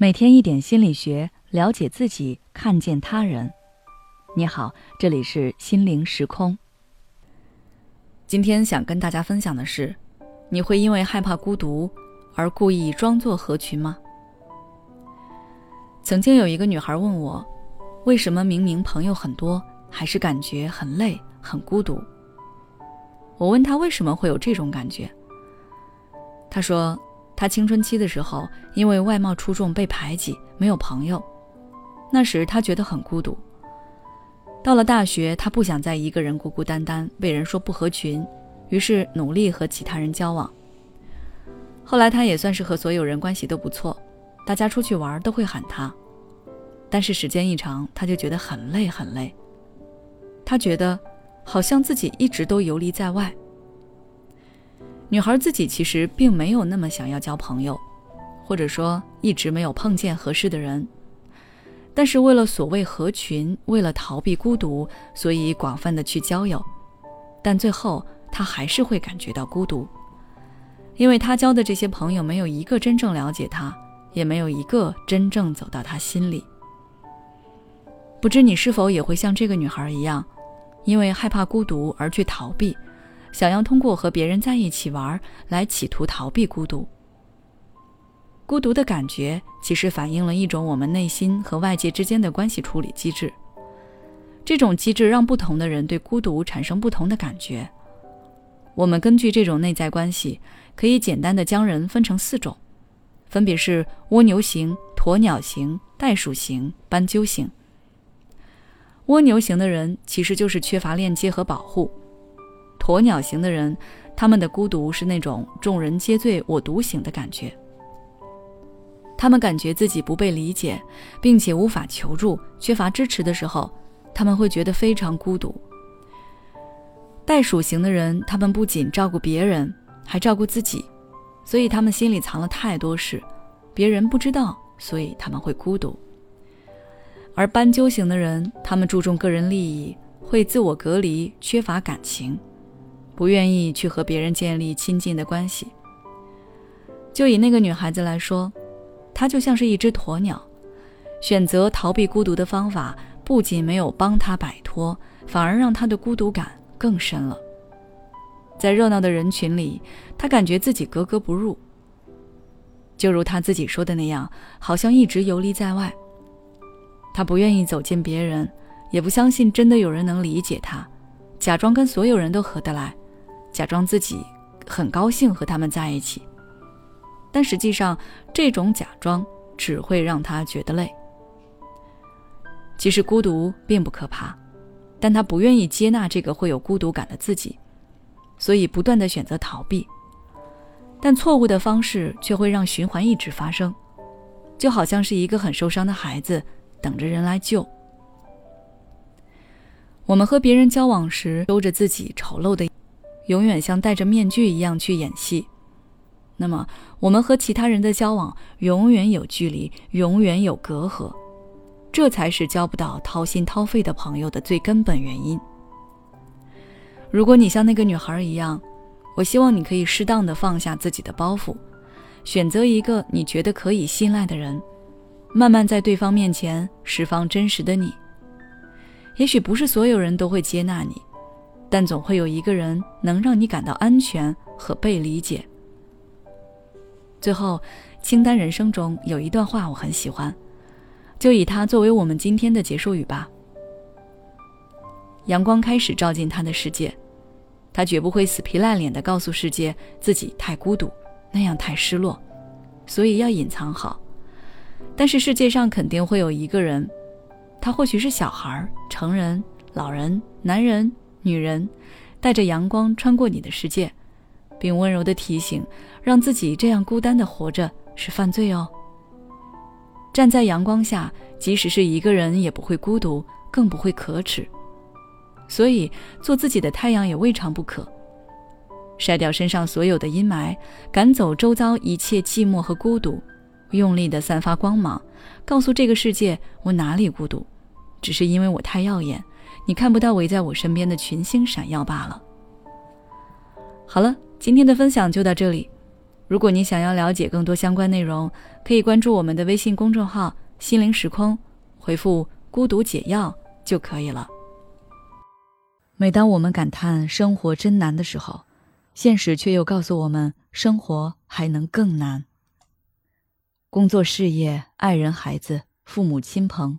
每天一点心理学，了解自己，看见他人。你好，这里是心灵时空。今天想跟大家分享的是，你会因为害怕孤独而故意装作合群吗？曾经有一个女孩问我，为什么明明朋友很多，还是感觉很累、很孤独？我问她为什么会有这种感觉，她说。他青春期的时候，因为外貌出众被排挤，没有朋友。那时他觉得很孤独。到了大学，他不想再一个人孤孤单单，被人说不合群，于是努力和其他人交往。后来他也算是和所有人关系都不错，大家出去玩都会喊他。但是时间一长，他就觉得很累很累。他觉得好像自己一直都游离在外。女孩自己其实并没有那么想要交朋友，或者说一直没有碰见合适的人。但是为了所谓合群，为了逃避孤独，所以广泛的去交友。但最后她还是会感觉到孤独，因为她交的这些朋友没有一个真正了解她，也没有一个真正走到她心里。不知你是否也会像这个女孩一样，因为害怕孤独而去逃避？想要通过和别人在一起玩来企图逃避孤独。孤独的感觉其实反映了一种我们内心和外界之间的关系处理机制。这种机制让不同的人对孤独产生不同的感觉。我们根据这种内在关系，可以简单的将人分成四种，分别是蜗牛型、鸵鸟型、袋鼠型、斑鸠型。蜗牛型的人其实就是缺乏链接和保护。鸵鸟型的人，他们的孤独是那种众人皆醉我独醒的感觉。他们感觉自己不被理解，并且无法求助、缺乏支持的时候，他们会觉得非常孤独。袋鼠型的人，他们不仅照顾别人，还照顾自己，所以他们心里藏了太多事，别人不知道，所以他们会孤独。而斑鸠型的人，他们注重个人利益，会自我隔离，缺乏感情。不愿意去和别人建立亲近的关系。就以那个女孩子来说，她就像是一只鸵鸟，选择逃避孤独的方法，不仅没有帮她摆脱，反而让她的孤独感更深了。在热闹的人群里，她感觉自己格格不入。就如她自己说的那样，好像一直游离在外。她不愿意走进别人，也不相信真的有人能理解她，假装跟所有人都合得来。假装自己很高兴和他们在一起，但实际上这种假装只会让他觉得累。其实孤独并不可怕，但他不愿意接纳这个会有孤独感的自己，所以不断的选择逃避。但错误的方式却会让循环一直发生，就好像是一个很受伤的孩子等着人来救。我们和别人交往时，兜着自己丑陋的。永远像戴着面具一样去演戏，那么我们和其他人的交往永远有距离，永远有隔阂，这才是交不到掏心掏肺的朋友的最根本原因。如果你像那个女孩一样，我希望你可以适当的放下自己的包袱，选择一个你觉得可以信赖的人，慢慢在对方面前释放真实的你。也许不是所有人都会接纳你。但总会有一个人能让你感到安全和被理解。最后，清单人生中有一段话我很喜欢，就以它作为我们今天的结束语吧。阳光开始照进他的世界，他绝不会死皮赖脸的告诉世界自己太孤独，那样太失落，所以要隐藏好。但是世界上肯定会有一个人，他或许是小孩、成人、老人、男人。女人带着阳光穿过你的世界，并温柔地提醒，让自己这样孤单地活着是犯罪哦。站在阳光下，即使是一个人也不会孤独，更不会可耻。所以，做自己的太阳也未尝不可。晒掉身上所有的阴霾，赶走周遭一切寂寞和孤独，用力地散发光芒，告诉这个世界：我哪里孤独，只是因为我太耀眼。你看不到围在我身边的群星闪耀罢了。好了，今天的分享就到这里。如果你想要了解更多相关内容，可以关注我们的微信公众号“心灵时空”，回复“孤独解药”就可以了。每当我们感叹生活真难的时候，现实却又告诉我们，生活还能更难。工作、事业、爱人、孩子、父母亲朋，